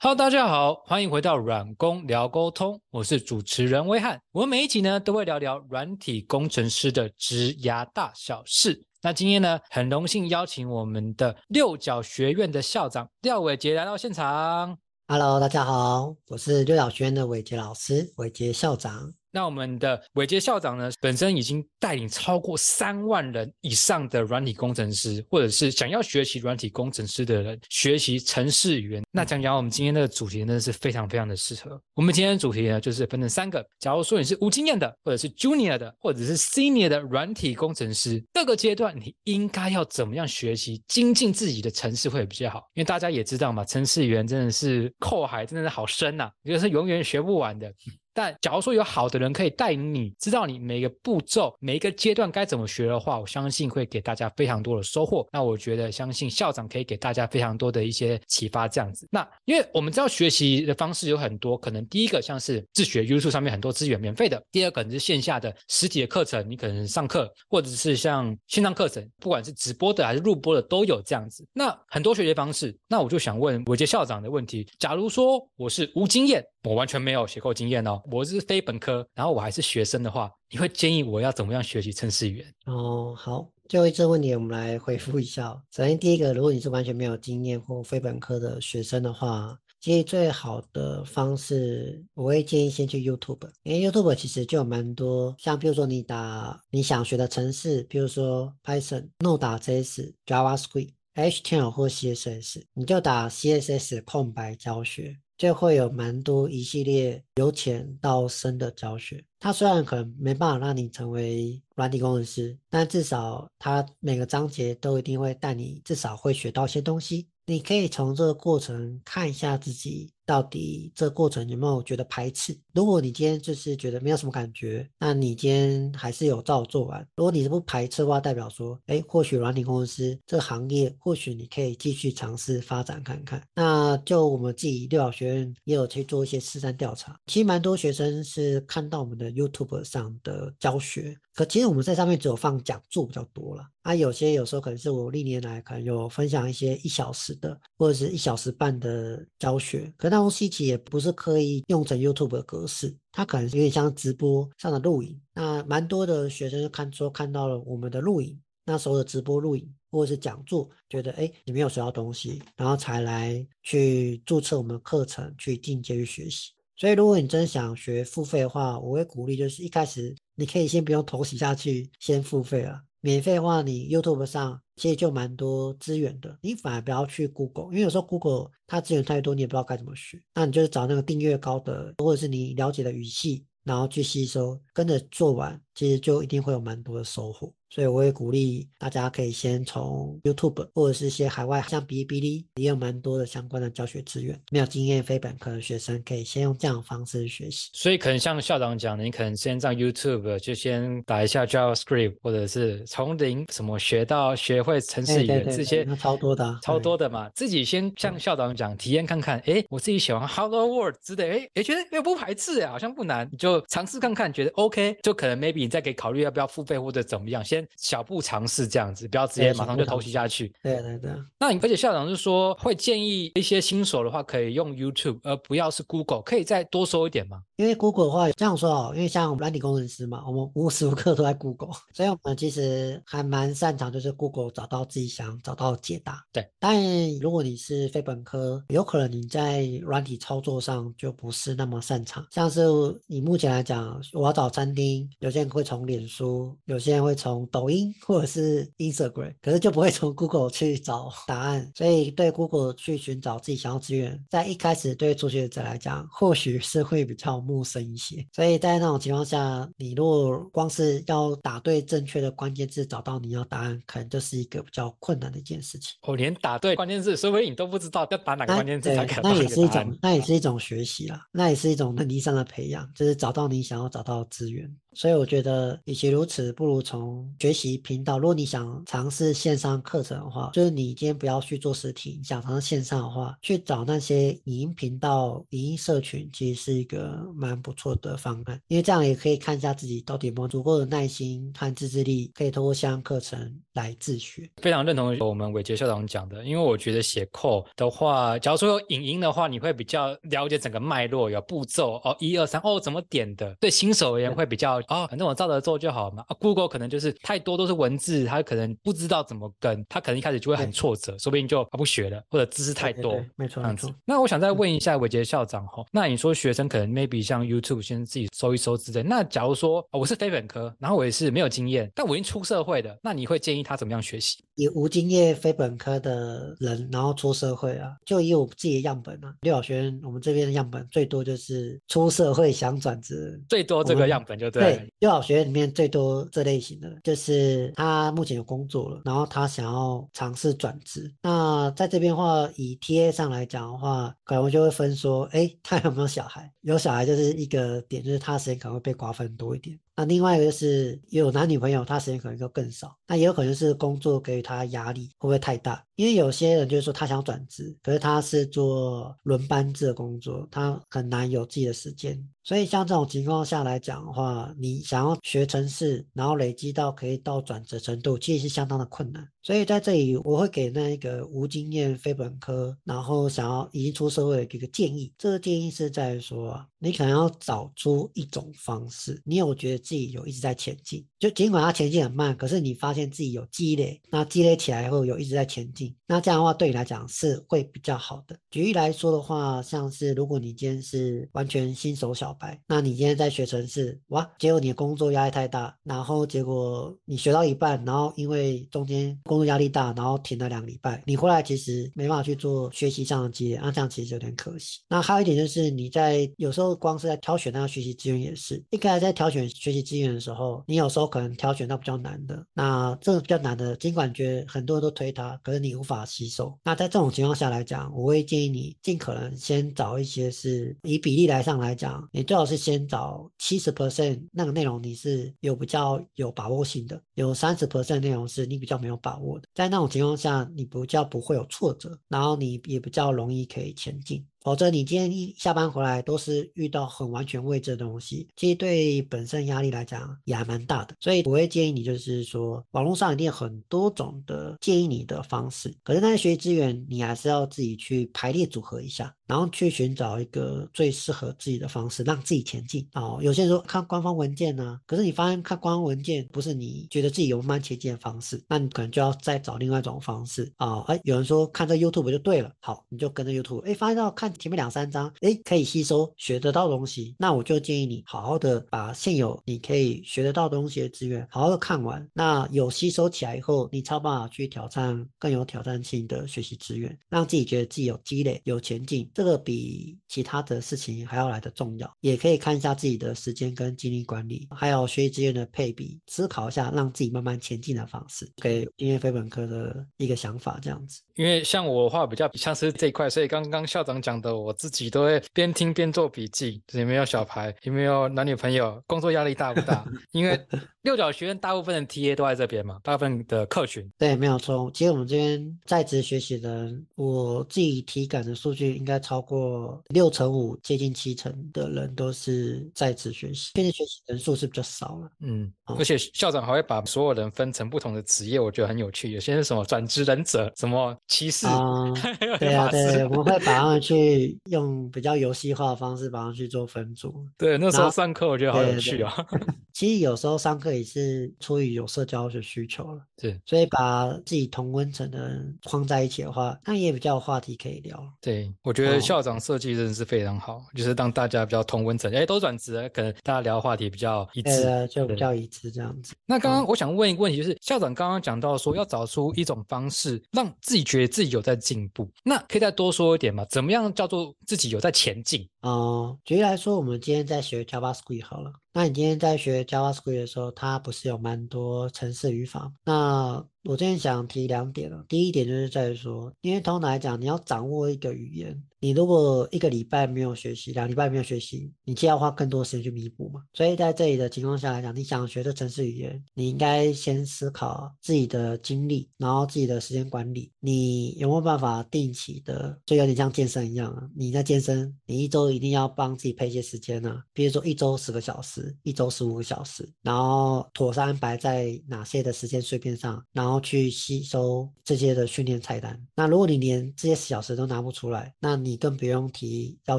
Hello，大家好，欢迎回到软工聊沟通，我是主持人威汉。我们每一集呢都会聊聊软体工程师的职涯大小事。那今天呢，很荣幸邀请我们的六角学院的校长廖伟杰来到现场。Hello，大家好，我是六角学院的伟杰老师，伟杰校长。那我们的伟杰校长呢，本身已经带领超过三万人以上的软体工程师，或者是想要学习软体工程师的人，学习程式语言。那讲讲我们今天的主题真的，是非常非常的适合。我们今天的主题呢，就是分成三个。假如说你是无经验的，或者是 junior 的，或者是 senior 的软体工程师，各个阶段你应该要怎么样学习精进自己的程式会比较好？因为大家也知道嘛，程式语言真的是扣海，真的是好深呐、这个是永远学不完的。但假如说有好的人可以带领你，知道你每个步骤、每一个阶段该怎么学的话，我相信会给大家非常多的收获。那我觉得，相信校长可以给大家非常多的一些启发。这样子，那因为我们知道学习的方式有很多，可能第一个像是自学，YouTube 上面很多资源免费的；第二个可能是线下的实体的课程，你可能上课，或者是像线上课程，不管是直播的还是录播的都有这样子。那很多学习方式，那我就想问伟杰校长的问题：假如说我是无经验，我完全没有写过经验哦，我是非本科，然后我还是学生的话，你会建议我要怎么样学习程式语言？哦，好，最后一这个问题我们来回复一下。首先，第一个，如果你是完全没有经验或非本科的学生的话，建议最好的方式，我会建议先去 YouTube，因为 YouTube 其实就有蛮多，像比如说你打你想学的程式，比如说 Python、Node.js、JavaScript、HTML 或 CSS，你就打 CSS 空白教学。就会有蛮多一系列由浅到深的教学。它虽然可能没办法让你成为软体工程师，但至少它每个章节都一定会带你至少会学到一些东西。你可以从这个过程看一下自己到底这过程有没有觉得排斥。如果你今天就是觉得没有什么感觉，那你今天还是有照做完。如果你是不排斥的话，代表说，哎，或许软体公司这个行业，或许你可以继续尝试发展看看。那就我们自己六角学院也有去做一些实战调查，其实蛮多学生是看到我们的 YouTube 上的教学，可其实我们在上面只有放讲座比较多了。啊，有些有时候可能是我历年来可能有分享一些一小时的或者是一小时半的教学，可那东西其实也不是刻意用成 YouTube 的格式，它可能有点像直播上的录影。那蛮多的学生就看说看到了我们的录影，那时候的直播录影或者是讲座，觉得哎你没有学到东西，然后才来去注册我们的课程去进阶去学习。所以如果你真想学付费的话，我会鼓励就是一开始你可以先不用投洗下去，先付费了。免费的话，你 YouTube 上其实就蛮多资源的，你反而不要去 Google，因为有时候 Google 它资源太多，你也不知道该怎么学。那你就是找那个订阅高的，或者是你了解的语系，然后去吸收，跟着做完，其实就一定会有蛮多的收获。所以我也鼓励大家可以先从 YouTube 或者是一些海外，像哔哩哔哩也有蛮多的相关的教学资源。没有经验非本科的学生可以先用这样的方式学习。所以可能像校长讲的，你可能先上 YouTube 就先打一下 JavaScript，或者是从零什么学到学会程式哎语言这些那超多的、啊，超多的嘛，自己先像校长讲，体验看看，哎，我自己喜欢 Hello World 之类，诶，诶，觉得又不排斥，好像不难，你就尝试看看，觉得 OK，就可能 maybe 你再可以考虑要不要付费或者怎么样，先小步尝试这样子，不要直接马上就投袭下去。对对对。那你而且校长是说会建议一些新手的话，可以用 YouTube，而不要是 Google，可以再多说一点吗？因为 Google 的话，这样说哦，因为像我们软体工程师嘛，我们无时无刻都在 Google，所以我们其实还蛮擅长，就是 Google 找到自己想找到的解答。对，但如果你是非本科，有可能你在软体操作上就不是那么擅长。像是以目前来讲，我要找餐厅，有些人会从脸书，有些人会从抖音或者是 Instagram，可是就不会从 Google 去找答案。所以对 Google 去寻找自己想要资源，在一开始对初学者来讲，或许是会比较陌生一些。所以在那种情况下，你如果光是要打对正确的关键字，找到你要答案，可能就是一个比较困难的一件事情。哦连打对关键字，说不定你都不知道要打哪个那关键字才可，以那也是一种，那也是一种学习啦，那也是一种能力上的培养，就是找到你想要找到的资源。所以我觉得，与其如此，不如从学习频道。如果你想尝试线上课程的话，就是你今天不要去做实体，你想尝试线上的话，去找那些影音频道、影音社群，其实是一个蛮不错的方案。因为这样也可以看一下自己到底有没有足够的耐心和自制力，可以通过线上课程来自学。非常认同我们伟杰校长讲的，因为我觉得写扣的话，假如说有影音的话，你会比较了解整个脉络，有步骤哦，一二三哦，怎么点的？对新手而言会比较。哦，反正我照着做就好嘛。啊，Google 可能就是太多都是文字，他可能不知道怎么跟，他可能一开始就会很挫折，说不定就不学了，或者知识太多，没错，这样子。那我想再问一下伟杰校长哈，那你说学生可能 maybe 像 YouTube 先自己搜一搜之类，那假如说我是非本科，然后我也是没有经验，但我已经出社会的，那你会建议他怎么样学习？以无经验非本科的人，然后出社会啊，就以我自己的样本啊，六小学院我们这边的样本最多就是出社会想转职，最多这个样本就对。对幼小学院里面最多这类型的，就是他目前有工作了，然后他想要尝试转职。那在这边话，以 TA 上来讲的话，可能就会分说，哎，他有没有小孩？有小孩就是一个点，就是他时间可能会被瓜分多一点。那另外一个就是有男女朋友，他时间可能就更少。那也有可能是工作给予他压力会不会太大？因为有些人就是说他想转职，可是他是做轮班制的工作，他很难有自己的时间。所以像这种情况下来讲的话，你想要学成事，然后累积到可以到转折程度，其实是相当的困难。所以在这里我会给那一个无经验非本科，然后想要已经出社会的一个建议。这个建议是在说，你可能要找出一种方式，你有觉得。自己有一直在前进，就尽管他前进很慢，可是你发现自己有积累，那积累起来后有一直在前进，那这样的话对你来讲是会比较好的。举例来说的话，像是如果你今天是完全新手小白，那你今天在学程式，哇，结果你的工作压力太大，然后结果你学到一半，然后因为中间工作压力大，然后停了两个礼拜，你回来其实没办法去做学习上的积累，那这样其实有点可惜。那还有一点就是你在有时候光是在挑选那个学习资源也是，一开始在挑选学习。资源的时候，你有时候可能挑选到比较难的，那这个比较难的，尽管觉得很多人都推它，可是你无法吸收。那在这种情况下来讲，我会建议你尽可能先找一些是以比例来上来讲，你最好是先找七十 percent 那个内容你是有比较有把握性的，有三十 percent 内容是你比较没有把握在那种情况下，你不叫不会有挫折，然后你也比较容易可以前进。否则，你今天一下班回来都是遇到很完全未知的东西，其实对本身压力来讲也还蛮大的。所以我会建议你，就是说网络上一定有很多种的建议你的方式，可是那些学习资源你还是要自己去排列组合一下。然后去寻找一个最适合自己的方式，让自己前进。哦，有些人说看官方文件呢，可是你发现看官方文件不是你觉得自己有慢前进的方式，那你可能就要再找另外一种方式啊。哎，有人说看这 YouTube 就对了，好，你就跟着 YouTube。哎，发现到看前面两三章，哎，可以吸收学得到东西，那我就建议你好好的把现有你可以学得到东西的资源好好的看完。那有吸收起来以后，你超办法去挑战更有挑战性的学习资源，让自己觉得自己有积累、有前进。这个比其他的事情还要来的重要，也可以看一下自己的时间跟精力管理，还有学习资源的配比，思考一下让自己慢慢前进的方式，给音乐非本科的一个想法，这样子。因为像我的话比较像是这一块，所以刚刚校长讲的，我自己都会边听边做笔记。有没有小孩？有没有男女朋友？工作压力大不大？因为六角学院大部分的 TA 都在这边嘛，大部分的客群。对，没有错。其实我们这边在职学习的人，我自己体感的数据应该超过六成五，接近七成的人都是在职学习。现在学习人数是比较少了。嗯，而且校长还会把所有人分成不同的职业，我觉得很有趣。有些是什么转职忍者，什么。骑士啊，对啊，对，我们会 把他们去用比较游戏化的方式把他们去做分组。对，那时候上课我觉得好有趣啊。其实有时候上课也是出于有社交的需求了，对，所以把自己同温层的人框在一起的话，那也比较有话题可以聊。对，我觉得校长设计真的是非常好，就是让大家比较同温层，哎，都转职，可能大家聊话题比较一致，就比较一致这样子。那刚刚我想问一个问题，就是校长刚刚讲到说要找出一种方式，让自己觉得自己有在进步，那可以再多说一点吗？怎么样叫做自己有在前进？哦，举例来说，我们今天在学 JavaScript 好了。那你今天在学 JavaScript 的时候，它不是有蛮多程式语法？那我今天想提两点了。第一点就是在于说，因为通常来讲，你要掌握一个语言，你如果一个礼拜没有学习，两礼拜没有学习，你就要花更多时间去弥补嘛。所以在这里的情况下来讲，你想学这城市语言，你应该先思考自己的精力，然后自己的时间管理，你有没有办法定期的，就有点像健身一样啊？你在健身，你一周一定要帮自己配一些时间呢，比如说一周十个小时，一周十五个小时，然后妥善安排在哪些的时间碎片上，然后然后去吸收这些的训练菜单。那如果你连这些小时都拿不出来，那你更不用提要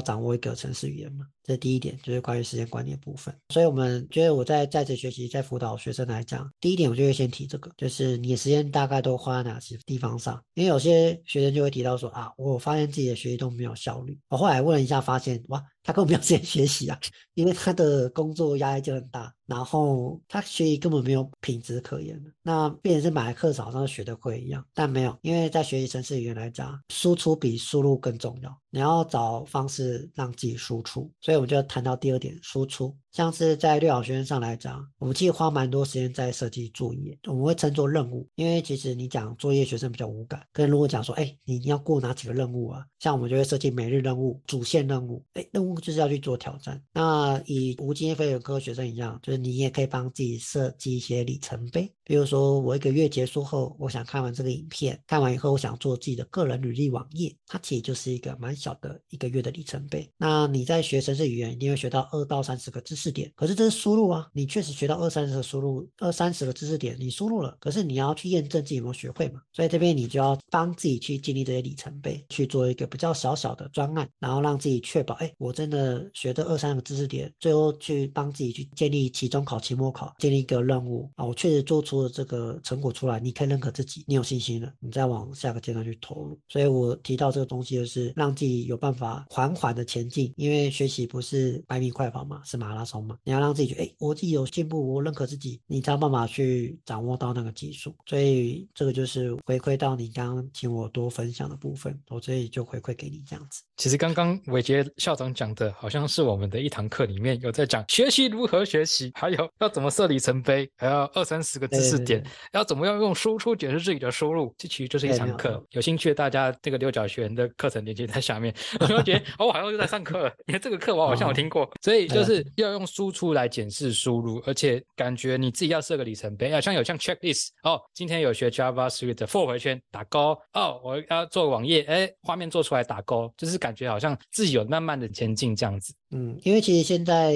掌握一个程式语言嘛。这第一点就是关于时间管理的部分。所以我们觉得我在在职学习、在辅导学生来讲，第一点我就会先提这个，就是你的时间大概都花在哪些地方上？因为有些学生就会提到说啊，我发现自己的学习都没有效率。我后来问了一下，发现哇。他根本没有时间学习啊，因为他的工作压力就很大，然后他学习根本没有品质可言。那变成是买课好像学的会一样，但没有，因为在学习程式语言来讲，输出比输入更重要。你要找方式让自己输出，所以我们就谈到第二点，输出。像是在六小学生上来讲，我们其实花蛮多时间在设计作业，我们会称作任务，因为其实你讲作业，学生比较无感。跟如果讲说，哎，你要过哪几个任务啊？像我们就会设计每日任务、主线任务，哎，任务就是要去做挑战。那以无经验非本科学生一样，就是你也可以帮自己设计一些里程碑，比如说我一个月结束后，我想看完这个影片，看完以后我想做自己的个人履历网页，它其实就是一个蛮小的一个月的里程碑。那你在学生这语言，一定会学到二到三十个知识。点，可是这是输入啊，你确实学到二三十个输入，二三十个知识点，你输入了，可是你要去验证自己有没有学会嘛？所以这边你就要帮自己去建立这些里程碑，去做一个比较小小的专案，然后让自己确保，哎，我真的学这二三个知识点，最后去帮自己去建立期中考、期末考，建立一个任务啊，我确实做出了这个成果出来，你可以认可自己，你有信心了，你再往下个阶段去投入。所以我提到这个东西，就是让自己有办法缓缓的前进，因为学习不是百米快跑嘛，是马拉松。嘛，你要让自己觉得，哎，我自己有进步，我认可自己，你才有办法去掌握到那个技术。所以这个就是回馈到你刚刚请我多分享的部分，我这里就回馈给你这样子。其实刚刚伟杰校长讲的，好像是我们的一堂课里面有在讲学习如何学习，还有要怎么设里程碑，还有二三十个知识点，要怎么样用输出解释自己的输入，这其实就是一堂课。有兴趣的大家，这个六角学员的课程链接在下面。我就觉得，哦，我好像又在上课了，因为这个课我好像我听过，所以就是要用。输出来检视输入，而且感觉你自己要设个里程碑，好像有像 checklist 哦，今天有学 JavaScript 的 for 回圈打勾哦，我要做网页，哎，画面做出来打勾，就是感觉好像自己有慢慢的前进这样子。嗯，因为其实现在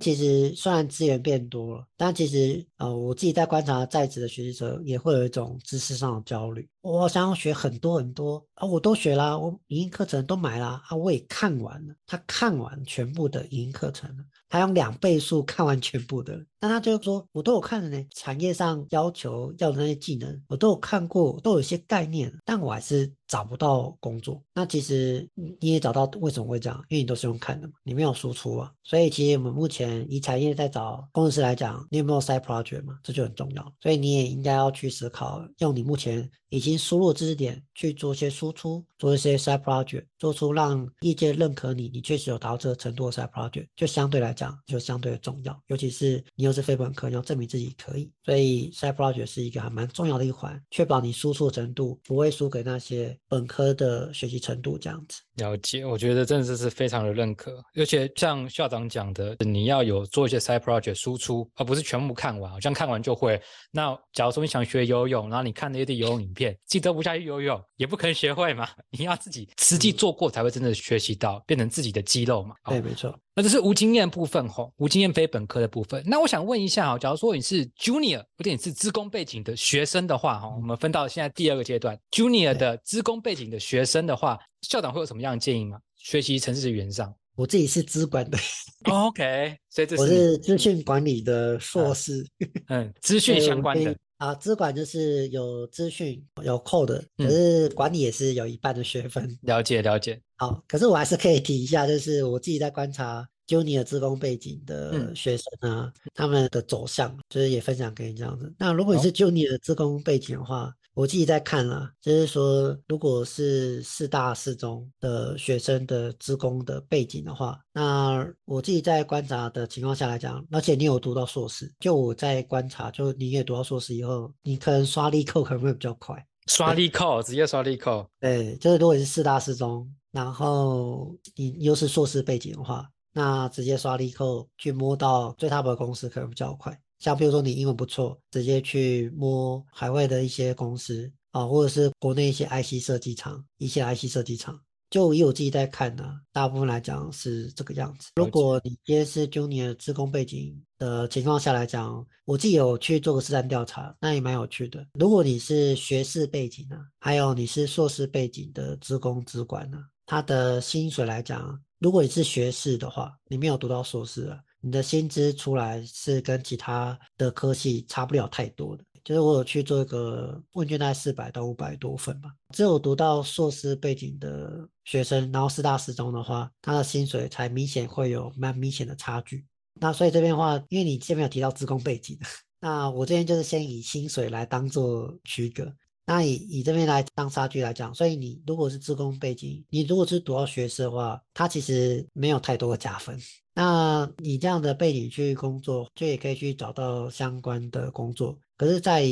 其实虽然资源变多了，但其实呃，我自己在观察在职的学习者也会有一种知识上的焦虑。我想要学很多很多啊，我都学啦，我语音课程都买啦，啊，我也看完了，他看完全部的语音课程了，他用两倍速看完全部的，那他就说，我都有看的呢，产业上要求要的那些技能，我都有看过，都有些概念，但我还是。找不到工作，那其实你也找到为什么会这样？因为你都是用看的嘛，你没有输出啊。所以其实我们目前以产业在找工程师来讲，你有没有 side project 嘛？这就很重要。所以你也应该要去思考，用你目前已经输入知识点去做一些输出，做一些 side project，做出让业界认可你，你确实有达到这个程度的赛 project，就相对来讲就相对的重要。尤其是你又是非本科，你要证明自己可以，所以赛 project 是一个还蛮重要的一环，确保你输出程度不会输给那些。本科的学习程度这样子。了解，我觉得真的是非常的认可，而且像校长讲的，你要有做一些 side project 输出，而不是全部看完，好像看完就会。那假如说你想学游泳，然后你看那些游泳影片，自己都不下去游泳，也不可能学会嘛。你要自己实际做过，才会真的学习到，变成自己的肌肉嘛。对，没错。那这是无经验部分吼，无经验非本科的部分。那我想问一下哈，假如说你是 junior，或者你是资工背景的学生的话哈，我们分到现在第二个阶段，junior 的资工背景的学生的话。校长会有什么样的建议吗？学习城市语言上，我自己是资管的，OK，所以这是我是资讯管理的硕士，嗯，资讯相关的啊，资管就是有资讯有 code，可是管理也是有一半的学分。了解了解。好，可是我还是可以提一下，就是我自己在观察 Junior 资工背景的学生啊，他们的走向，就是也分享给你这样子。那如果你是 Junior 资工背景的话，我自己在看了，就是说，如果是四大四中的学生的职工的背景的话，那我自己在观察的情况下来讲，而且你有读到硕士，就我在观察，就你也读到硕士以后，你可能刷力扣可能会比较快。刷力扣，直接刷力扣。对，就是如果你是四大四中，然后你又是硕士背景的话，那直接刷力扣去摸到最 top 的公司可能比较快。像比如说你英文不错，直接去摸海外的一些公司啊，或者是国内一些 IC 设计厂，一些 IC 设计厂。就以我自己在看呢，大部分来讲是这个样子。如果你今天是 Junior 职工背景的情况下来讲，我自己有去做个实战调查，那也蛮有趣的。如果你是学士背景呢，还有你是硕士背景的职工职管呢，他的薪水来讲，如果你是学士的话，你没有读到硕士啊，你的薪资出来是跟其他的科系差不了太多的。就是我有去做一个问卷，大概四百到五百多份吧。只有读到硕士背景的学生，然后四大四中的话，他的薪水才明显会有蛮明显的差距。那所以这边的话，因为你这边有提到职工背景，那我这边就是先以薪水来当做区隔。那以以这边来当差距来讲，所以你如果是自工背景，你如果是读到学士的话，它其实没有太多的加分。那你这样的背景去工作，就也可以去找到相关的工作。可是，在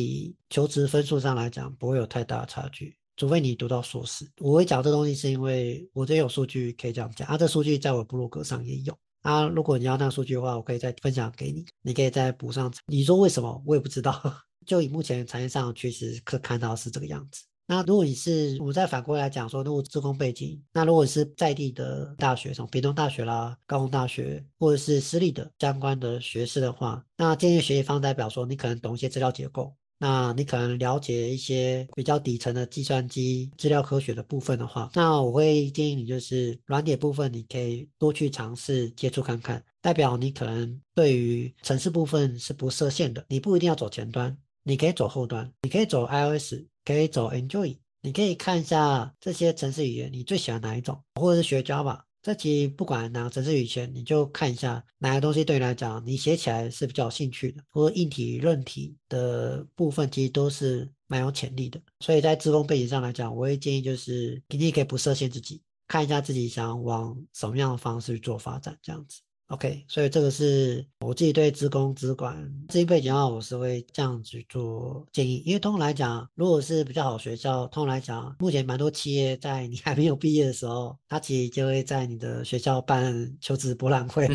求职分数上来讲，不会有太大差距，除非你读到硕士。我会讲这东西，是因为我这有数据可以这样讲啊。这数据在我部落格上也有啊。如果你要那数据的话，我可以再分享给你，你可以再补上。你说为什么？我也不知道。就以目前产业上确实可看到是这个样子。那如果你是，我再反过来讲说，如果自工背景，那如果是在地的大学，从屏东大学啦、高雄大学，或者是私立的相关的学士的话，那建议学习方代表说，你可能懂一些资料结构，那你可能了解一些比较底层的计算机资料科学的部分的话，那我会建议你就是软点部分，你可以多去尝试接触看看，代表你可能对于城市部分是不设限的，你不一定要走前端，你可以走后端，你可以走 iOS。可以走 Enjoy，你可以看一下这些程式语言，你最喜欢哪一种，或者是学 Java。这其实不管哪个程式语言，你就看一下哪个东西对你来讲，你写起来是比较有兴趣的，或者硬体、韧体的部分，其实都是蛮有潜力的。所以在自工背景上来讲，我会建议就是你可以不设限自己，看一下自己想往什么样的方式去做发展，这样子。OK，所以这个是我自己对职工、资管这一背景的话，我是会这样子做建议。因为通常来讲，如果是比较好学校，通常来讲，目前蛮多企业在你还没有毕业的时候，他其实就会在你的学校办求职博览会。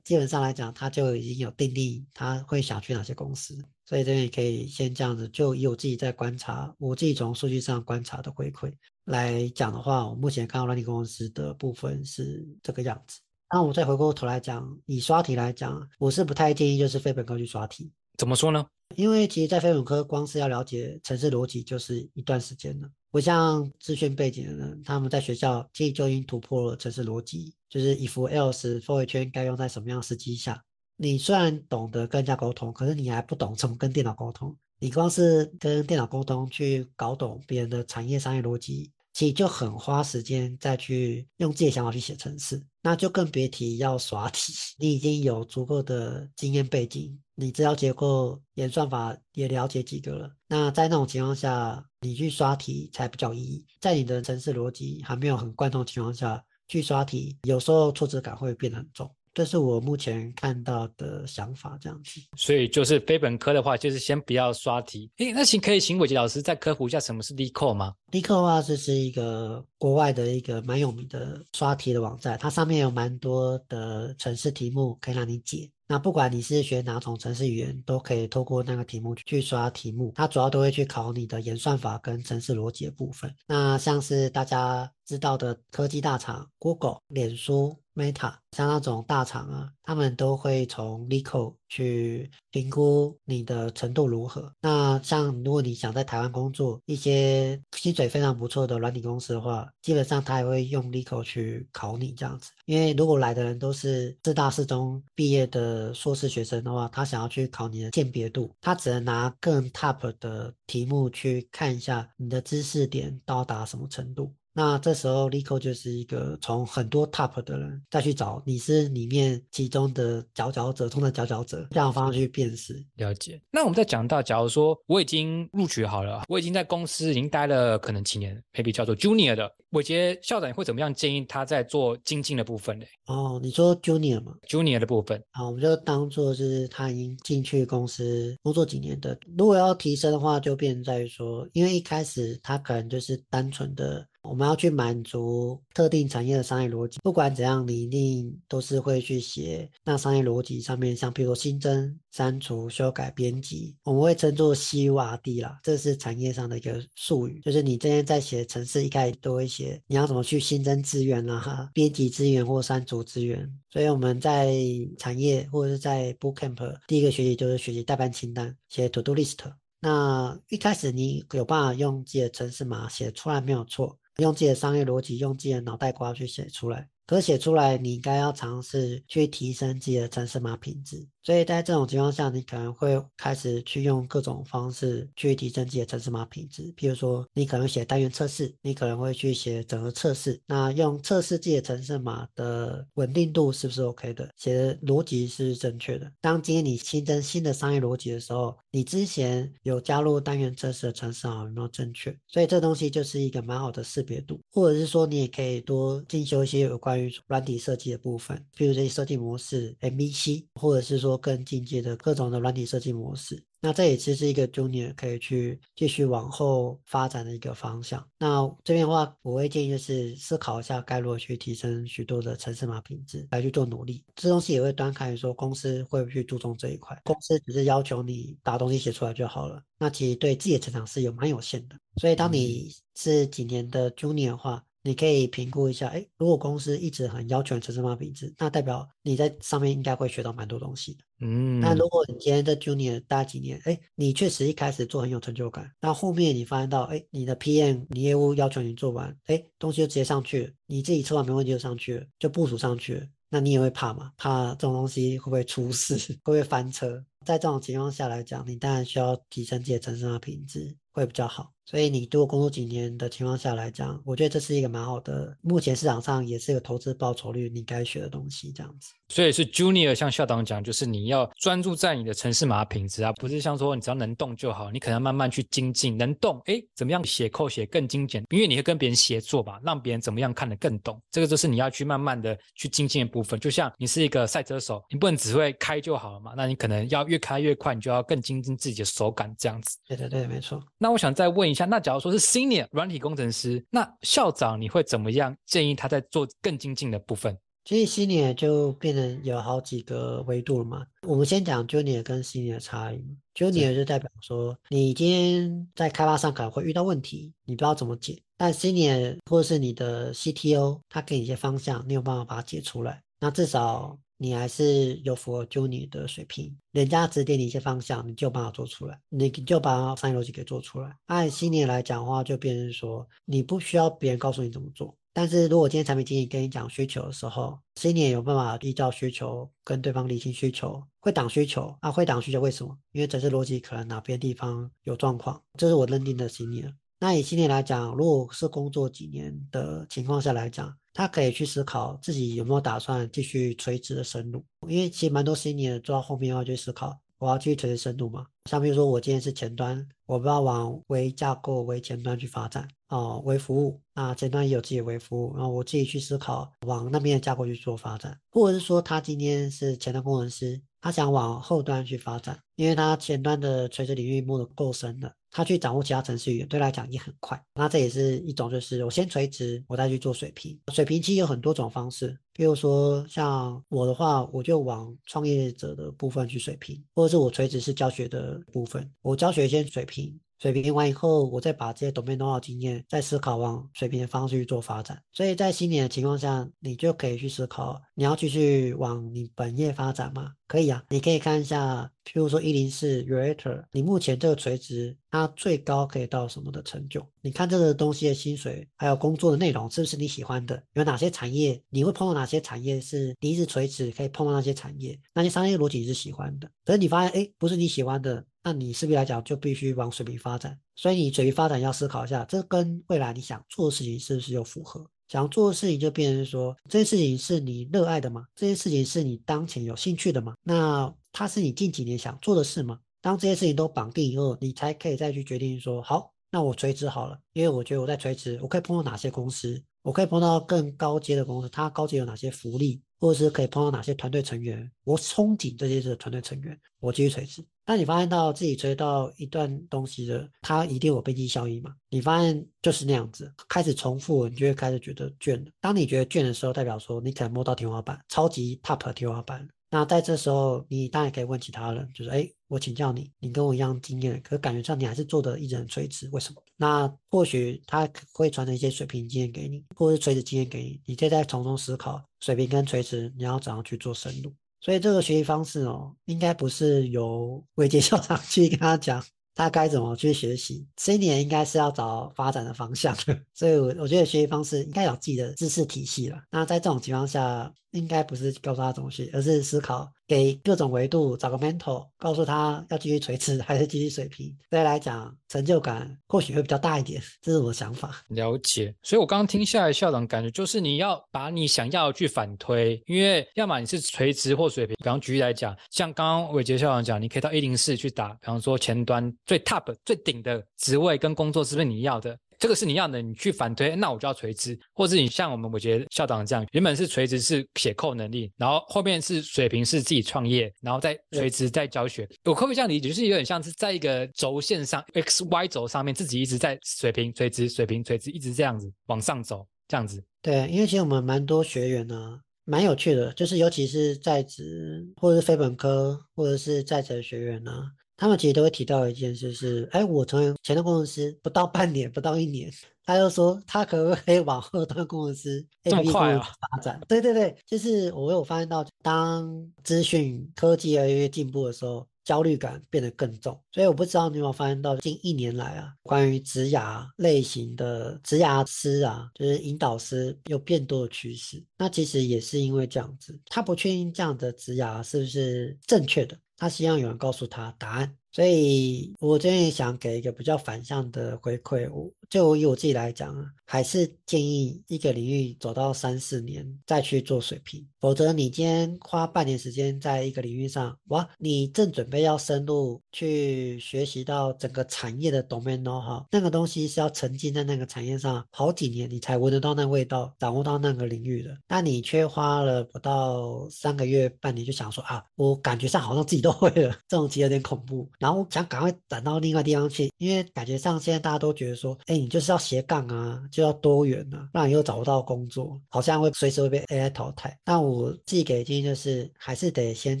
基本上来讲，他就已经有定力，他会想去哪些公司。所以这边也可以先这样子，就以我自己在观察，我自己从数据上观察的回馈来讲的话，我目前看到软体公司的部分是这个样子。那我再回过头来讲，以刷题来讲，我是不太建议就是非本科去刷题。怎么说呢？因为其实，在非本科，光是要了解城市逻辑，就是一段时间了。不像资讯背景的人，他们在学校其实就已经突破了城市逻辑，就是 if else for 圈该用在什么样时机下。你虽然懂得跟人家沟通，可是你还不懂怎么跟电脑沟通。你光是跟电脑沟通，去搞懂别人的产业商业逻辑。其实就很花时间再去用自己的想法去写程式，那就更别提要刷题。你已经有足够的经验背景，你知道结构、演算法也了解几个了。那在那种情况下，你去刷题才比较意义。在你的程式逻辑还没有很贯通的情况下去刷题，有时候挫折感会变得很重。这是我目前看到的想法，这样子。所以就是非本科的话，就是先不要刷题。诶，那请可以请伟杰老师再科普一下什么是 l e c o 吗 l e c o 的话，这是一个国外的一个蛮有名的刷题的网站，它上面有蛮多的城市题目可以让你解。那不管你是学哪种城市语言，都可以透过那个题目去刷题目。它主要都会去考你的演算法跟城市逻辑的部分。那像是大家知道的科技大厂 Google、脸书。Meta 像那种大厂啊，他们都会从 l e c o 去评估你的程度如何。那像如果你想在台湾工作，一些薪水非常不错的软体公司的话，基本上他也会用 l e c o 去考你这样子。因为如果来的人都是四大四中毕业的硕士学生的话，他想要去考你的鉴别度，他只能拿更 top 的题目去看一下你的知识点到达什么程度。那这时候 l e c o 就是一个从很多 top 的人再去找你是里面其中的佼佼者中的佼佼者，这样方式去辨识。了解。那我们再讲到，假如说我已经录取好了，我已经在公司已经待了可能几年，maybe 叫做 junior 的，伟杰校长会怎么样建议他在做精进的部分呢？哦，你说 junior 吗？junior 的部分，好，我们就当做是他已经进去公司工作几年的。如果要提升的话，就变在于说，因为一开始他可能就是单纯的。我们要去满足特定产业的商业逻辑，不管怎样，你一定都是会去写那商业逻辑上面，像比如说新增、删除、修改、编辑，我们会称作 CURD 啦，这是产业上的一个术语，就是你今天在写程式，一开始都会写你要怎么去新增资源啦、编辑资源或删除资源。所以我们在产业或者是在 Bootcamp 第一个学习就是学习代办清单，写 To Do List。那一开始你有办法用自己的程式码写出来没有错。用自己的商业逻辑，用自己的脑袋瓜去写出来。可是写出来，你应该要尝试去提升自己的城市码品质。所以在这种情况下，你可能会开始去用各种方式去提升自己的城市码品质。比如说，你可能写单元测试，你可能会去写整合测试。那用测试自己的城市码的稳定度是不是 OK 的？写的逻辑是正确的。当今天你新增新的商业逻辑的时候，你之前有加入单元测试的城市码有没有正确？所以这东西就是一个蛮好的识别度。或者是说，你也可以多进修一些有关于软体设计的部分，譬如这些设计模式 MVC，或者是说。更进阶的各种的软体设计模式，那这也其实是一个 junior 可以去继续往后发展的一个方向。那这边的话，我会建议就是思考一下该如何去提升许多的城市码品质来去做努力。这东西也会端看说公司会不会去注重这一块。公司只是要求你把东西写出来就好了，那其实对自己的成长是有蛮有限的。所以当你是几年的 junior 的话，你可以评估一下，哎，如果公司一直很要求城市化品质，那代表你在上面应该会学到蛮多东西的。嗯，那如果你今天在 Junior 待几年，哎，你确实一开始做很有成就感，那后面你发现到，哎，你的 PM 你业务要求你做完，哎，东西就直接上去了，你自己测完没问题就上去了，就部署上去了，那你也会怕嘛？怕这种东西会不会出事，会不会翻车？在这种情况下来讲，你当然需要提升自己的城市化品质。会比较好，所以你多工作几年的情况下来讲，我觉得这是一个蛮好的，目前市场上也是有投资报酬率你该学的东西，这样子。所以是 junior，像校长讲，就是你要专注在你的城市码品质啊，不是像说你只要能动就好，你可能慢慢去精进，能动，哎，怎么样写扣写更精简？因为你会跟别人协作吧，让别人怎么样看得更懂，这个就是你要去慢慢的去精进的部分。就像你是一个赛车手，你不能只会开就好了嘛，那你可能要越开越快，你就要更精进自己的手感，这样子。对对对，没错。那我想再问一下，那假如说是 senior 软体工程师，那校长你会怎么样建议他在做更精进的部分？其实 senior 就变成有好几个维度了嘛。我们先讲 junior 跟 senior 的差异。junior 就代表说，你今天在开发上可能会遇到问题，你不知道怎么解。但 senior 或者是你的 CTO，他给你一些方向，你有办法把它解出来。那至少你还是有符合 junior 的水平。人家指点你一些方向，你就把它做出来，你就把商业逻辑给做出来。按 senior 来讲的话，就变成说，你不需要别人告诉你怎么做。但是如果今天产品经理跟你讲需求的时候，Siny 有办法依照需求跟对方理清需求，会挡需求啊，会挡需求为什么？因为这是逻辑可能哪边地方有状况，这是我认定的 Senior。那以新人来讲，如果是工作几年的情况下来讲，他可以去思考自己有没有打算继续垂直的深入，因为其实蛮多 Senior 做到后面要去思考。我要继续垂直深入嘛？像比如说，我今天是前端，我不要往微架构、微前端去发展哦，微服务。那前端也有自己的微服务，然后我自己去思考往那边的架构去做发展，或者是说，他今天是前端工程师，他想往后端去发展，因为他前端的垂直领域摸得够深了。他去掌握其他程序语言，对他来讲也很快。那这也是一种，就是我先垂直，我再去做水平。水平其实有很多种方式，比如说像我的话，我就往创业者的部分去水平，或者是我垂直是教学的部分，我教学先水平。水平完以后，我再把这些懂面多少经验，再思考往水平的方式去做发展。所以在新年的情况下，你就可以去思考，你要继续往你本业发展吗？可以啊，你可以看一下譬如说一零四 Rater，你目前这个垂直它最高可以到什么的成就？你看这个东西的薪水还有工作的内容是不是你喜欢的？有哪些产业你会碰到哪些产业是第一次垂直可以碰到那些产业？那些商业逻辑你是喜欢的，可是你发现哎不是你喜欢的，那你势必来讲就必须往水平发展。所以你水平发展要思考一下，这跟未来你想做的事情是不是有符合？想做的事情就变成说，这件事情是你热爱的吗？这件事情是你当前有兴趣的吗？那它是你近几年想做的事吗？当这些事情都绑定以后，你才可以再去决定说，好，那我垂直好了，因为我觉得我在垂直，我可以碰到哪些公司，我可以碰到更高阶的公司，它高阶有哪些福利，或者是可以碰到哪些团队成员，我憧憬这些是团队成员，我继续垂直。当你发现到自己追到一段东西的，它一定有边际效益嘛？你发现就是那样子，开始重复，你就会开始觉得倦了。当你觉得倦的时候，代表说你可能摸到天花板，超级 top 天花板。那在这时候，你当然可以问其他人，就是哎，我请教你，你跟我一样经验，可感觉上你还是做的一直很垂直，为什么？那或许他会传承一些水平经验给你，或者是垂直经验给你，你可以再从中思考水平跟垂直，你要怎样去做深入。所以这个学习方式哦，应该不是由伟杰校长 去跟他讲他该怎么去学习。这一年应该是要找发展的方向的。所以，我我觉得学习方式应该有自己的知识体系了。那在这种情况下，应该不是告诉他怎么学，而是思考给各种维度找个 mentor，告诉他要继续垂直 还是继续水平。再来讲成就感，或许会比较大一点。这是我的想法。了解。所以我刚刚听下来，校长感觉就是你要把你想要去反推，因为要么你是垂直或水平。比方举例来讲，像刚刚伟杰校长讲，你可以到一零四去打，比方说前端最 top 最顶的职位跟工作是不是你要的？这个是你要的，你去反推，那我就要垂直，或者你像我们我觉得校长这样，原本是垂直是写扣能力，然后后面是水平是自己创业，然后再垂直再教学。我可不可以这样理解，就是有点像是在一个轴线上，x y 轴上面自己一直在水平垂直水平垂直一直这样子往上走，这样子。对，因为其实我们蛮多学员呢，蛮有趣的，就是尤其是在职或者是非本科或者是在职的学员呢。他们其实都会提到一件事，是，哎，我从前端工程师不到半年，不到一年，他就说他可不可以往后端工程师这么快啊发展？对对对，就是我有发现到，当资讯科技越来越进步的时候，焦虑感变得更重。所以我不知道你有没有发现到，近一年来啊，关于职涯类型的职涯师啊，就是引导师有变多的趋势。那其实也是因为这样子，他不确定这样的职涯是不是正确的。他希望有人告诉他答案，所以我这边想给一个比较反向的回馈。我就以我自己来讲啊，还是建议一个领域走到三四年再去做水平，否则你今天花半年时间在一个领域上，哇，你正准备要深入去学习到整个产业的 domain 哈，那个东西是要沉浸在那个产业上好几年，你才闻得到那味道，掌握到那个领域的。但你却花了不到三个月、半年就想说啊，我感觉上好像自己都。会了，这种其实有点恐怖。然后想赶快转到另外地方去，因为感觉上现在大家都觉得说，哎，你就是要斜杠啊，就要多元啊，不然你又找不到工作，好像会随时会被 AI 淘汰。但我自己给的建议就是，还是得先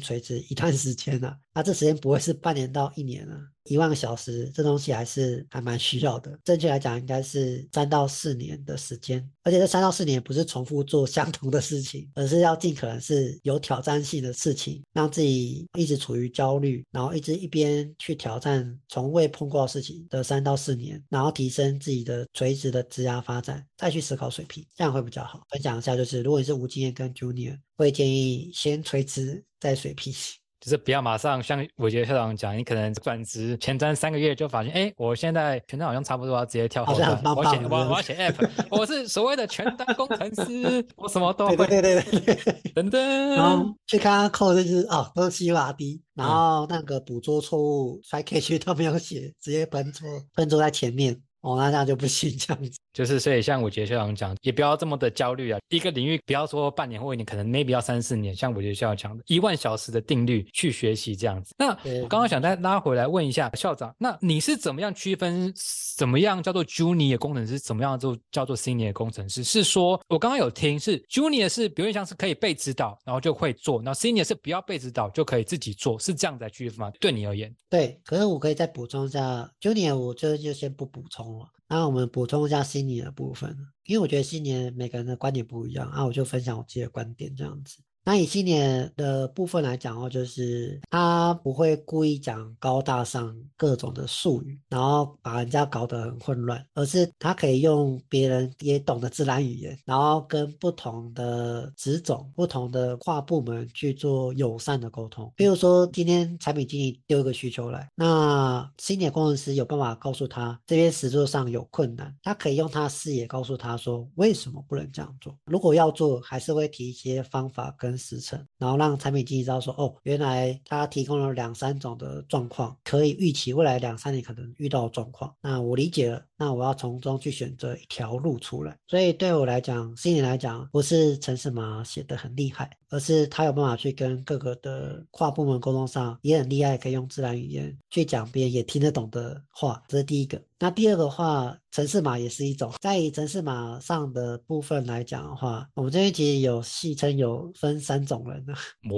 垂直一段时间啊。那这时间不会是半年到一年啊。一万个小时，这东西还是还蛮需要的。正确来讲，应该是三到四年的时间。而且这三到四年不是重复做相同的事情，而是要尽可能是有挑战性的事情，让自己一直处于焦虑，然后一直一边去挑战从未碰过的事情的三到四年，然后提升自己的垂直的职涯发展，再去思考水平，这样会比较好。分享一下，就是如果你是无经验跟 Junior，会建议先垂直再水平。就是不要马上像伟杰校长讲，你可能转职前瞻三个月就发现，哎，我现在全端好像差不多，要直接跳后端。我写我我要写 app，我是所谓的全端工程师，我什么都会。对对对对对。等等。然后去看看 code 就是哦，都是西瓦迪，然后那个捕捉错误 try catch 都没有写，直接喷错，喷错在前面。哦，那这样就不行，这样子就是，所以像伟杰校长讲，也不要这么的焦虑啊。一个领域不要说半年或一年，可能 maybe 要三四年。像伟杰校长讲的，一万小时的定律去学习这样子。那我刚刚想再拉回来问一下校长，那你是怎么样区分，怎么样叫做 junior 工程师，怎么样就叫做 senior 工程师？是说我刚刚有听，是 junior 是比如像是可以被指导，然后就会做；那 senior 是不要被指导就可以自己做，是这样子来区分吗？对你而言？对，可是我可以再补充一下，junior 我这就先不补充了。那我们补充一下新年的部分，因为我觉得新年每个人的观点不一样啊，我就分享我自己的观点这样子。那以新年的部分来讲哦，就是他不会故意讲高大上各种的术语，然后把人家搞得很混乱，而是他可以用别人也懂的自然语言，然后跟不同的职种、不同的跨部门去做友善的沟通。比如说，今天产品经理丢一个需求来，那新年工程师有办法告诉他这边实作上有困难，他可以用他的视野告诉他说为什么不能这样做。如果要做，还是会提一些方法跟。时程，然后让产品经理知道说，哦，原来他提供了两三种的状况，可以预期未来两三年可能遇到的状况。那我理解了，那我要从中去选择一条路出来。所以对我来讲，心理来讲，不是城市码写的很厉害，而是他有办法去跟各个的跨部门沟通上也很厉害，可以用自然语言去讲别人也听得懂的话。这是第一个。那第二个话，城市码也是一种，在城市码上的部分来讲的话，我们这边其实有戏称有分三种人的。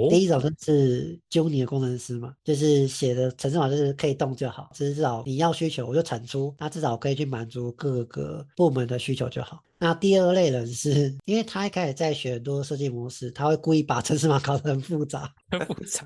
第一种就是 Junior 工程师嘛，就是写的程式码就是可以动就好，至少你要需求我就产出，那至少可以去满足各个部门的需求就好。那第二类人是 因为他一开始在学很多设计模式，他会故意把城市码搞得很复杂，很复杂，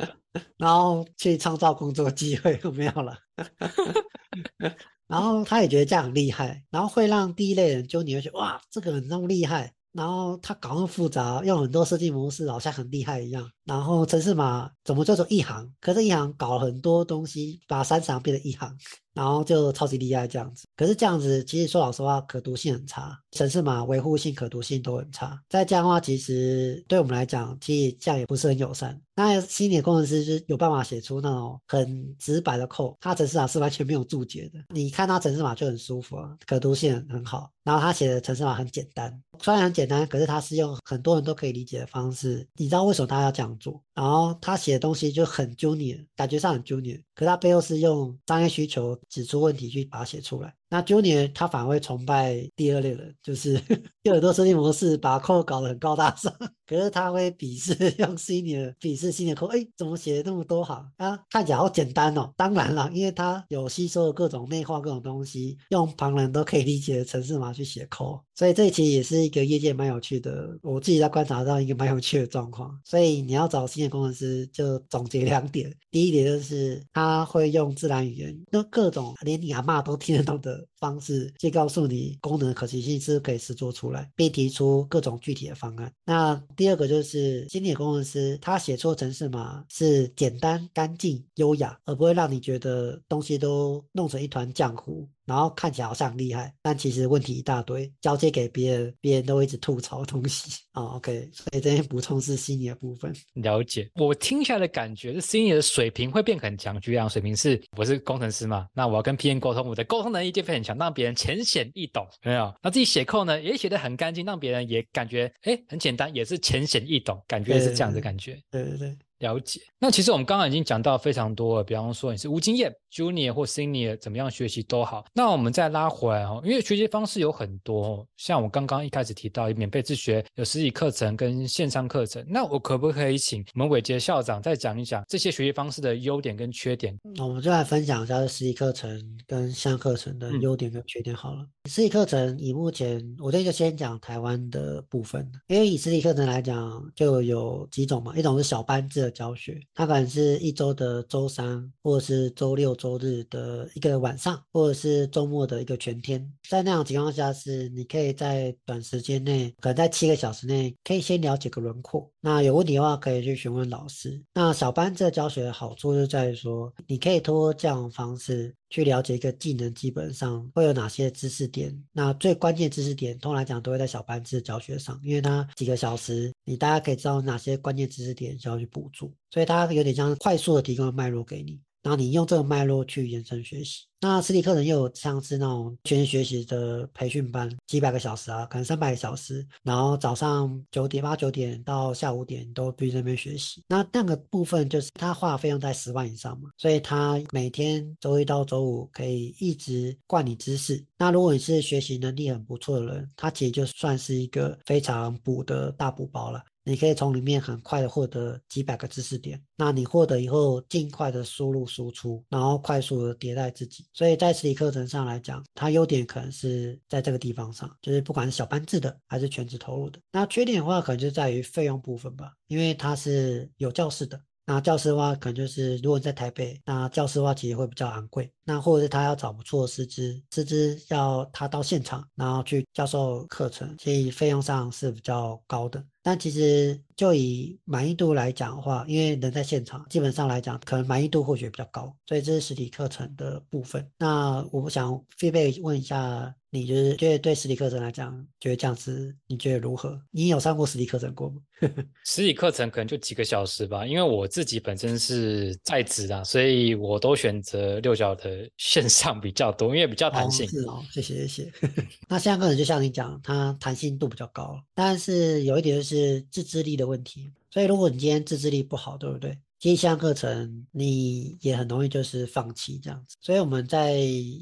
然后去创造工作机会，没有了。然后他也觉得这样很厉害，然后会让第一类人就你会觉得哇，这个人那么厉害，然后他搞那么复杂，用很多设计模式，好像很厉害一样。然后城市码怎么叫做一行？可是，一行搞了很多东西，把三行变成一行。然后就超级厉害这样子，可是这样子其实说老实话，可读性很差，城市码维护性、可读性都很差。再这样的话，其实对我们来讲，其实这样也不是很友善。那心理工程师是有办法写出那种很直白的扣，他城市码是完全没有注解的，你看他城市码就很舒服啊，可读性很好。然后他写的城市码很简单，虽然很简单，可是他是用很多人都可以理解的方式。你知道为什么他要这样做？然后他写的东西就很 junior，感觉上很 junior，可他背后是用商业需求指出问题去把它写出来。那 Junior 他反而会崇拜第二类人，就是 有很多设计模式把 code 搞得很高大上，可是他会鄙视 用 Senior 鄙视 Senior code，哎，怎么写那么多行啊？看起来好简单哦。当然了，因为他有吸收了各种内化各种东西，用旁人都可以理解的程式码去写 code，所以这其实也是一个业界蛮有趣的，我自己在观察到一个蛮有趣的状况。所以你要找新的工程师，就总结两点：第一点就是他会用自然语言，那各种连你阿妈都听得懂的。方式去告诉你功能可行性是可以实做出来，并提出各种具体的方案。那第二个就是心理工程师，他写出程式嘛是简单、干净、优雅，而不会让你觉得东西都弄成一团浆糊。然后看起来好像很厉害，但其实问题一大堆，交接给别人，别人都一直吐槽东西啊。OK，所以这边补充是 Senior 的部分。了解，我听下来的感觉是 Senior 的水平会变很强。就这样，水平是我是工程师嘛，那我要跟 PM 沟通，我的沟通能力就会很强，让别人浅显易懂，没有？那自己写扣呢，也写得很干净，让别人也感觉哎很简单，也是浅显易懂，感觉是这样的感觉。对对对。了解，那其实我们刚刚已经讲到非常多了，比方说你是无经验，Junior 或 Senior 怎么样学习都好。那我们再拉回来哦，因为学习方式有很多，像我刚刚一开始提到，有免费自学，有实体课程跟线上课程。那我可不可以请我们伟杰校长再讲一讲这些学习方式的优点跟缺点？那我们就来分享一下实体课程跟线上课程的优点跟缺点好了。实体课程以目前，我这就先讲台湾的部分，因为以实体课程来讲，就有几种嘛，一种是小班制的教学，它可能是一周的周三，或者是周六周日的一个晚上，或者是周末的一个全天。在那样情况下，是你可以在短时间内，可能在七个小时内，可以先了解个轮廓。那有问题的话，可以去询问老师。那小班制教学的好处就在于说，你可以通过这样的方式。去了解一个技能基本上会有哪些知识点，那最关键知识点，通常来讲都会在小班制教学上，因为它几个小时，你大家可以知道哪些关键知识点需要去补助，所以它有点像快速的提供脉络给你。然后你用这个脉络去延伸学习。那实体课程又有像是那种全学习的培训班，几百个小时啊，可能三百个小时。然后早上九点八九点到下午点都必须在那边学习。那那个部分就是他花费用在十万以上嘛，所以他每天周一到周五可以一直灌你知识。那如果你是学习能力很不错的人，他其实就算是一个非常补的大补包了。你可以从里面很快的获得几百个知识点。那你获得以后，尽快的输入输出，然后快速的迭代自己。所以在实体课程上来讲，它优点可能是在这个地方上，就是不管是小班制的还是全职投入的。那缺点的话，可能就在于费用部分吧，因为它是有教室的。那教师的话，可能就是如果在台北，那教师的话其实会比较昂贵。那或者是他要找不错的师资，师资要他到现场，然后去教授课程，所以费用上是比较高的。但其实就以满意度来讲的话，因为人在现场，基本上来讲，可能满意度或许比较高。所以这是实体课程的部分。那我想费贝问一下，你就是觉得对实体课程来讲，觉得这样子你觉得如何？你有上过实体课程过吗？实体课程可能就几个小时吧，因为我自己本身是在职的，所以我都选择六角的。线上比较多，因为比较弹性。是哦，谢谢谢谢。那线上课程就像你讲，它弹性度比较高，但是有一点就是自制力的问题。所以如果你今天自制力不好，对不对？线上课程你也很容易就是放弃这样子，所以我们在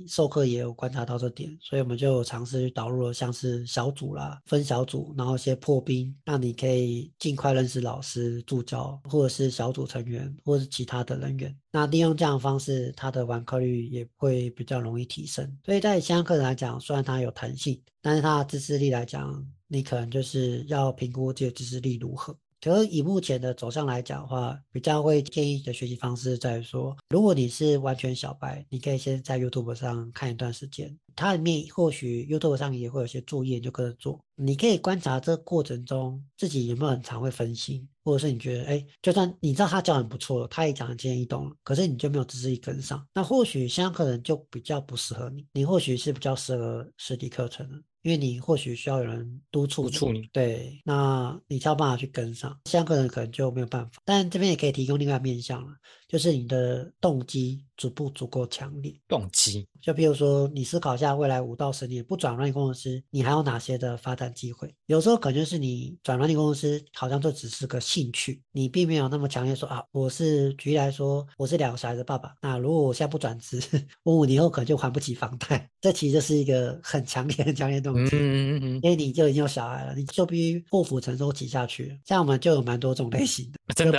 授课也有观察到这点，所以我们就尝试去导入了像是小组啦、分小组，然后一些破冰，让你可以尽快认识老师、助教或者是小组成员或者是其他的人员。那利用这样的方式，它的完课率也会比较容易提升。所以在线课程来讲，虽然它有弹性，但是它的自制力来讲，你可能就是要评估这个自制力如何。可是以目前的走向来讲的话，比较会建议的学习方式在于说，如果你是完全小白，你可以先在 YouTube 上看一段时间，它里面或许 YouTube 上也会有些作业，就跟着做。你可以观察这过程中自己有没有很常会分心，或者是你觉得，哎，就算你知道他教很不错，他也讲的轻易懂，可是你就没有知识力跟上，那或许线上课程就比较不适合你，你或许是比较适合实体课程。因为你或许需要有人督促你，对，那你才有办法去跟上。像个人可能就没有办法，但这边也可以提供另外面向了，就是你的动机。足不足够强烈？动机，就比如说，你思考一下未来五到十年不转软件工程师，你还有哪些的发展机会？有时候可能就是你转软件工程师，好像就只是个兴趣，你并没有那么强烈说啊，我是举例来说，我是两个小孩的爸爸，那如果我现在不转职，我 五年后可能就还不起房贷，这其实就是一个很强烈、很强烈的动机，因为你就已经有小孩了，你就必须破釜沉舟挤下去。像我们就有蛮多种类型的，真的，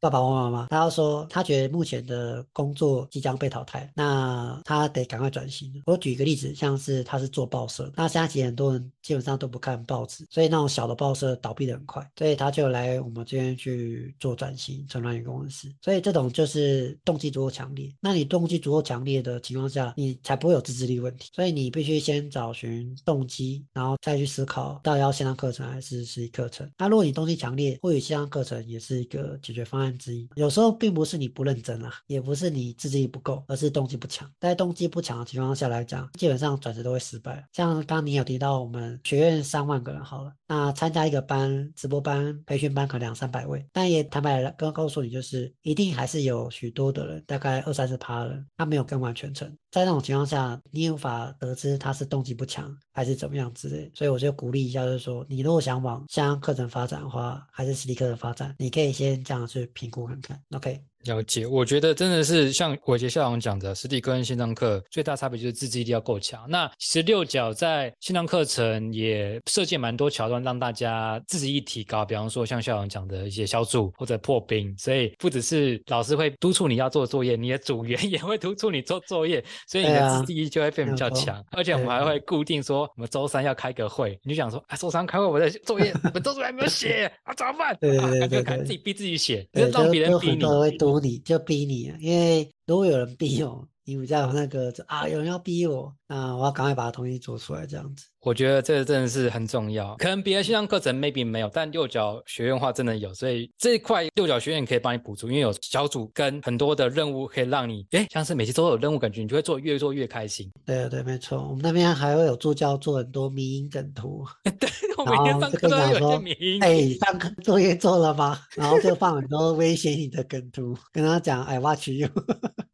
爸爸或妈妈，他要说他觉得目前的工作。即将被淘汰，那他得赶快转型。我举一个例子，像是他是做报社，那现在其实很多人基本上都不看报纸，所以那种小的报社倒闭的很快，所以他就来我们这边去做转型，成软件工程师。所以这种就是动机足够强烈。那你动机足够强烈的情况下，你才不会有自制力问题。所以你必须先找寻动机，然后再去思考到底要线上课程还是实体课程。那如果你动机强烈，或许线上课程也是一个解决方案之一。有时候并不是你不认真啊，也不是你自己。不够，而是动机不强。在动机不强的情况下来讲，基本上转职都会失败。像刚刚你有提到，我们学院三万个人好了，那参加一个班、直播班、培训班可能两三百位，但也坦白刚刚告诉你，就是一定还是有许多的人，大概二三十趴人，他没有跟完全程。在那种情况下，你也无法得知他是动机不强还是怎么样之类。所以我就鼓励一下，就是说，你如果想往像课程发展的话，还是实体课程发展，你可以先这样去评估看看。OK。了解，我觉得真的是像伟杰校长讲的，实体课跟线上课最大差别就是自制力要够强。那其实六角在线上课程也设计蛮多桥段，让大家自制力提高。比方说像校长讲的一些小组或者破冰，所以不只是老师会督促你要做作业，你的组员也会督促你做作业，所以你的自制力就会变比较强。而且我们还会固定说，我们周三要开个会，你就想说，啊，周三开会，我的作业我周三还没有写啊，怎么办？对对对对，自己逼自己写，让别人逼你。你就逼你，因为如果有人逼我，你比较那个啊，有人要逼我，那我要赶快把东西做出来，这样子。我觉得这真的是很重要，可能别的线上课程 maybe 没有，但六角学院话真的有，所以这一块六角学院可以帮你补足，因为有小组跟很多的任务可以让你，哎，像是每次都有任务，感觉你就会做越做越开心。对对，没错，我们那边还会有助教做很多迷因梗图，对，我每天上课都有些迷因。哎，上课作业做了吗？然后就放很多威胁你的梗图，跟他讲，哎，watch you。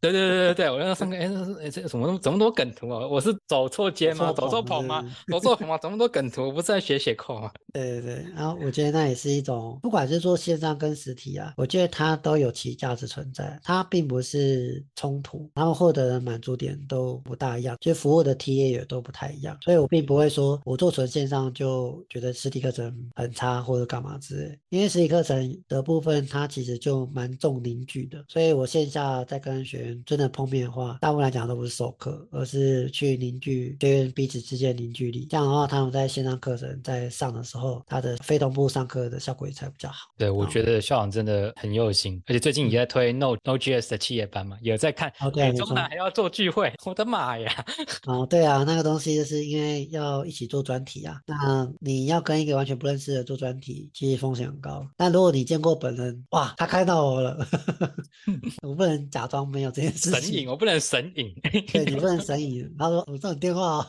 对对对对对，我那上课，哎，这这怎么怎么多梗图啊？我是走错街吗？走错棚吗？走错棚吗？怎么多梗图？我不是在学写扣吗？对对对，然后我觉得那也是一种，不管是做线上跟实体啊，我觉得它都有其价值存在，它并不是冲突，然后获得的满足点都不大一样，就服务的 TA 也都不太一样，所以我并不会说我做纯线上就觉得实体课程很差或者干嘛之类，因为实体课程的部分它其实就蛮重凝聚的，所以我线下在跟学员真的碰面的话，大部分来讲都不是授课，而是去凝聚学员彼此之间凝聚力，这样的话他们在线上课程在上的时候。他的非同步上课的效果也才比较好。对，我觉得校长真的很用心，而且最近也在推 No No GS 的企业班嘛，也在看。哦，对，中南还要做聚会，我的妈呀！哦，对啊，那个东西就是因为要一起做专题啊，那你要跟一个完全不认识的做专题，其实风险很高。但如果你见过本人，哇，他看到我了，我不能假装没有这件事情。神隐，我不能神隐。对你不能神隐。他说我这种电话哦，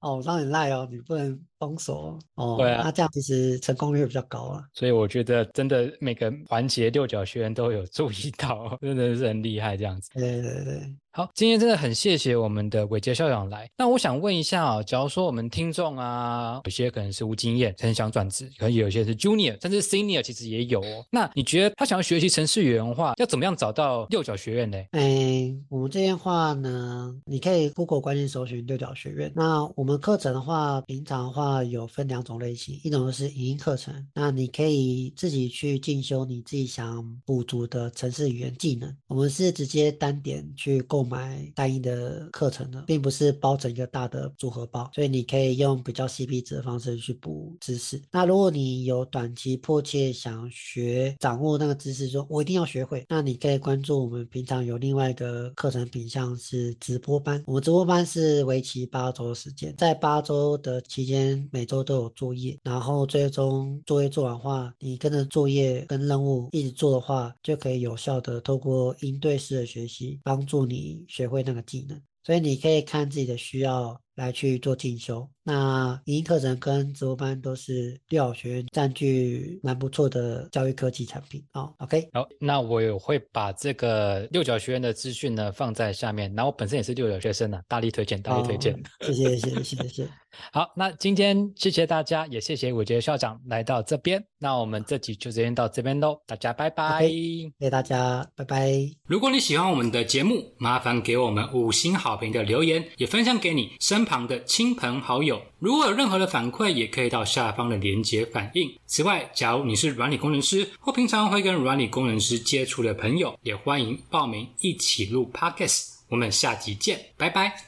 哦，我让你赖哦，你不能封锁哦。对啊，那这样其实成功率比较高啊。所以我觉得真的每个环节六角学员都有注意到，真的是很厉害这样子。对对对。好，今天真的很谢谢我们的伟杰校长来。那我想问一下啊，假如说我们听众啊，有些可能是无经验，很想转职，可能有些是 junior，甚至 senior，其实也有哦。那你觉得他想要学习程序员的话，要怎么样找到六角学院呢？哎，我们这边话呢，你可以 Google 关键搜寻六角学院。那我们课程的话，平常的话有分两种类型，一种是影音课程，那你可以自己去进修你自己想补足的程式语言技能。我们是直接单点去购。购买单一的课程的，并不是包成一个大的组合包，所以你可以用比较 CP 值的方式去补知识。那如果你有短期迫切想学掌握那个知识，说我一定要学会，那你可以关注我们平常有另外一个课程品项是直播班。我们直播班是为期八周的时间，在八周的期间，每周都有作业，然后最终作业做完话，你跟着作业跟任务一直做的话，就可以有效的透过应对式的学习，帮助你。学会那个技能，所以你可以看自己的需要来去做进修。那影音课程跟直播班都是六角学院占据蛮不错的教育科技产品哦。OK，好，那我也会把这个六角学院的资讯呢放在下面。然后我本身也是六角学生呢，大力推荐，大力推荐。谢谢，谢谢，谢谢。好，那今天谢谢大家，也谢谢伟杰校长来到这边。那我们这集就先到这边喽，大家拜拜。谢谢大家，拜拜。如果你喜欢我们的节目，麻烦给我们五星好评的留言，也分享给你身旁的亲朋好友。如果有任何的反馈，也可以到下方的连接反映。此外，假如你是软体工程师或平常会跟软体工程师接触的朋友，也欢迎报名一起录 Podcast。我们下集见，拜拜。